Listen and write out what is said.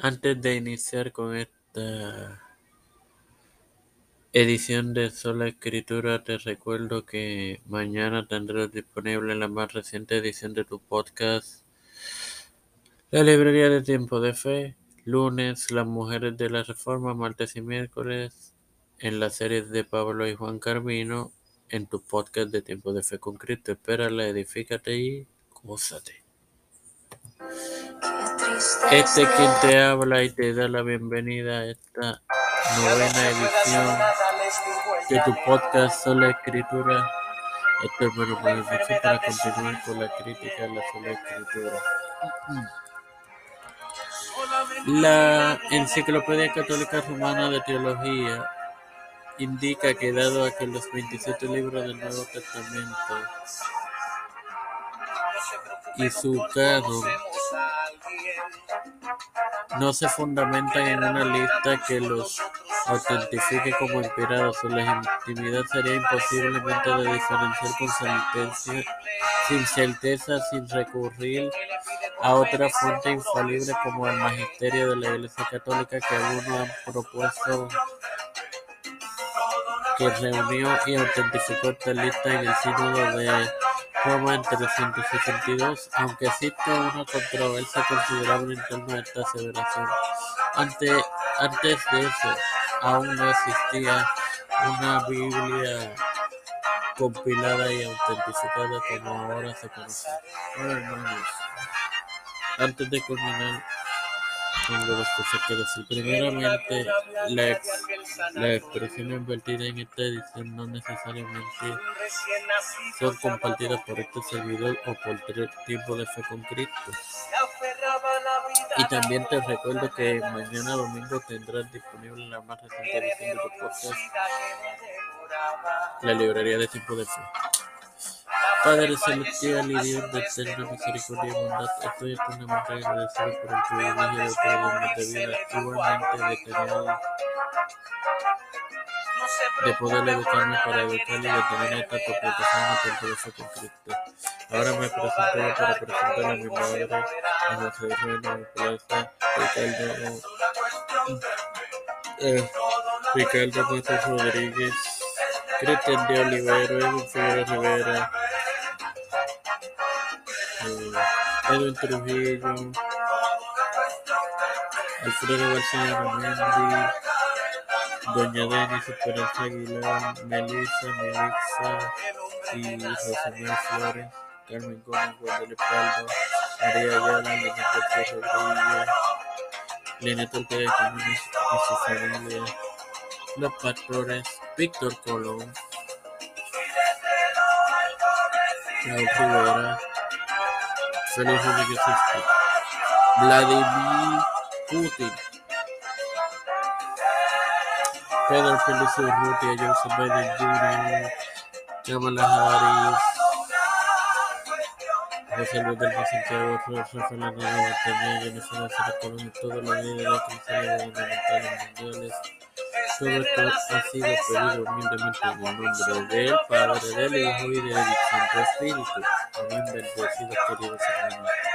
Antes de iniciar con esta edición de Sola Escritura, te recuerdo que mañana tendrás disponible la más reciente edición de tu podcast, La Librería de Tiempo de Fe, lunes Las Mujeres de la Reforma, martes y miércoles en las series de Pablo y Juan Carvino en tu podcast de Tiempo de Fe con Cristo. Espérala, edifícate y gózate. Este es quien te habla y te da la bienvenida a esta novena edición de tu podcast Sola Escritura. Este es bueno para continuar con la crítica de la sola escritura. La Enciclopedia Católica Romana de Teología indica que dado a que los 27 libros del Nuevo Testamento y su canon no se fundamentan en una lista que los autentifique como inspirados. Su legitimidad sería imposiblemente de diferenciar con sentencia, sin certeza, sin recurrir a otra fuente infalible como el magisterio de la Iglesia Católica que algunos han propuesto que reunió y autentificó esta lista en el sínodo de Roma en 362, aunque existe una controversia considerable en torno a esta aseveración. Antes, antes de eso, aún no existía una Biblia compilada y autentificada como ahora se conoce. Bueno, hermanos, antes de culminar, que decir. Primeramente, la, la expresión invertida en esta edición no necesariamente son compartidas por este servidor o por tres tiempos de fe con Cristo. Y también te recuerdo que mañana domingo tendrás disponible la más reciente edición de tu podcast, la librería de tiempo de fe. Padre celestial y Dios de eterna misericordia y bondad, estoy eternamente agradecido por el privilegio de poder de vida, igualmente de tener de poder educarme para educar y de tener esta el proceso con Cristo. Ahora me presento para presentar a mi madre, a José Reina Plaza, Ricardo, eh, Ricardo Matos Rodríguez, Cristian de Olivero, Figueroa Rivera, Edwin Trujillo, Alfredo García Ramendi, Doña Denis Esperanza Aguilar, Melissa, Melissa y Rosemary Flores, Carmen Gómez, Guadalupe María Ayala, García Rodríguez, Linet Ortega Jiménez y su familia, los pastores, Víctor Colón, Raúl Rivera, Vladimir Putin, Pedro Félix Urrutia, Joseph Biden Jr., Kamala Harris, José Luis del Santiago, Rafael Hernández Montaña, Jennifer Nazario Colón todos los líderes mundiales. Todo esto ha sido pedido humildemente en el nombre del Padre, del Hijo y del Santo Espíritu. Amén, bendecidos queridos hermanos.